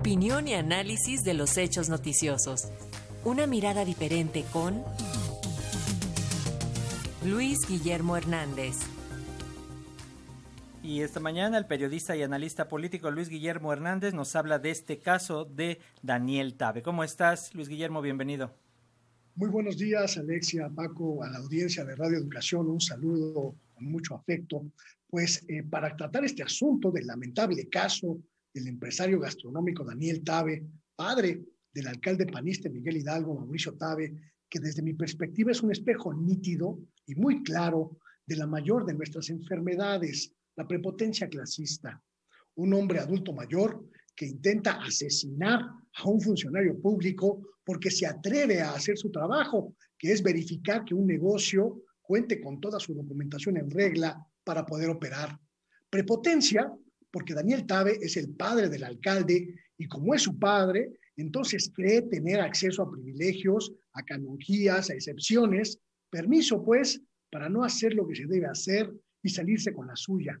Opinión y análisis de los hechos noticiosos. Una mirada diferente con Luis Guillermo Hernández. Y esta mañana el periodista y analista político Luis Guillermo Hernández nos habla de este caso de Daniel Tabe. ¿Cómo estás, Luis Guillermo? Bienvenido. Muy buenos días, Alexia, Paco, a la audiencia de Radio Educación. Un saludo con mucho afecto. Pues eh, para tratar este asunto del lamentable caso del empresario gastronómico Daniel Tabe, padre del alcalde panista Miguel Hidalgo, Mauricio Tabe, que desde mi perspectiva es un espejo nítido y muy claro de la mayor de nuestras enfermedades, la prepotencia clasista. Un hombre adulto mayor que intenta asesinar a un funcionario público porque se atreve a hacer su trabajo, que es verificar que un negocio cuente con toda su documentación en regla para poder operar. Prepotencia porque Daniel Tabe es el padre del alcalde y como es su padre, entonces cree tener acceso a privilegios, a canonjías, a excepciones, permiso pues para no hacer lo que se debe hacer y salirse con la suya.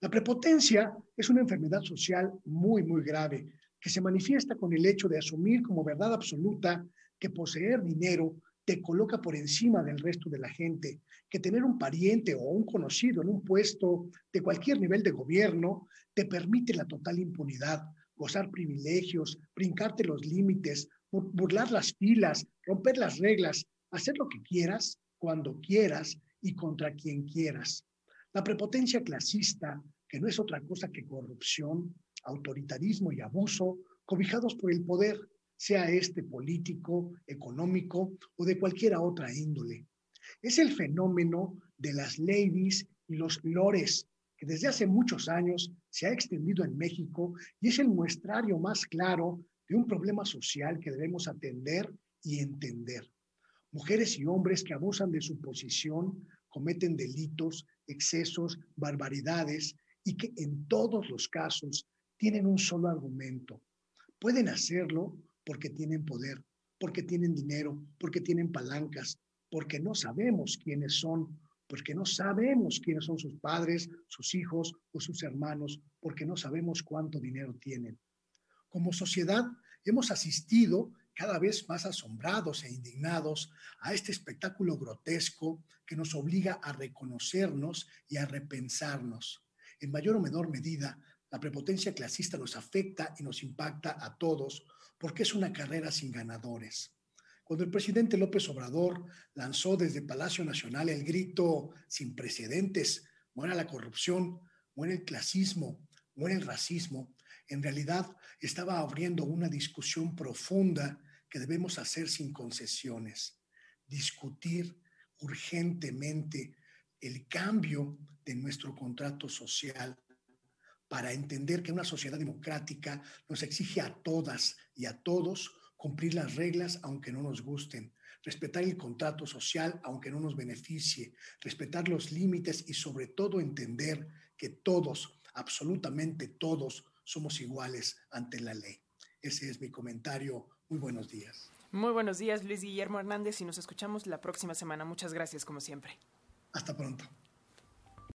La prepotencia es una enfermedad social muy, muy grave que se manifiesta con el hecho de asumir como verdad absoluta que poseer dinero te coloca por encima del resto de la gente, que tener un pariente o un conocido en un puesto de cualquier nivel de gobierno te permite la total impunidad, gozar privilegios, brincarte los límites, burlar las filas, romper las reglas, hacer lo que quieras, cuando quieras y contra quien quieras. La prepotencia clasista, que no es otra cosa que corrupción, autoritarismo y abuso, cobijados por el poder, sea este político, económico o de cualquiera otra índole. Es el fenómeno de las ladies y los lores que desde hace muchos años se ha extendido en México y es el muestrario más claro de un problema social que debemos atender y entender. Mujeres y hombres que abusan de su posición, cometen delitos, excesos, barbaridades y que en todos los casos tienen un solo argumento. Pueden hacerlo porque tienen poder, porque tienen dinero, porque tienen palancas, porque no sabemos quiénes son, porque no sabemos quiénes son sus padres, sus hijos o sus hermanos, porque no sabemos cuánto dinero tienen. Como sociedad hemos asistido cada vez más asombrados e indignados a este espectáculo grotesco que nos obliga a reconocernos y a repensarnos. En mayor o menor medida, la prepotencia clasista nos afecta y nos impacta a todos porque es una carrera sin ganadores. Cuando el presidente López Obrador lanzó desde Palacio Nacional el grito sin precedentes, muera la corrupción, muere el clasismo, muere el racismo, en realidad estaba abriendo una discusión profunda que debemos hacer sin concesiones, discutir urgentemente el cambio de nuestro contrato social para entender que una sociedad democrática nos exige a todas y a todos cumplir las reglas aunque no nos gusten, respetar el contrato social aunque no nos beneficie, respetar los límites y sobre todo entender que todos, absolutamente todos, somos iguales ante la ley. Ese es mi comentario. Muy buenos días. Muy buenos días, Luis Guillermo Hernández, y nos escuchamos la próxima semana. Muchas gracias, como siempre. Hasta pronto.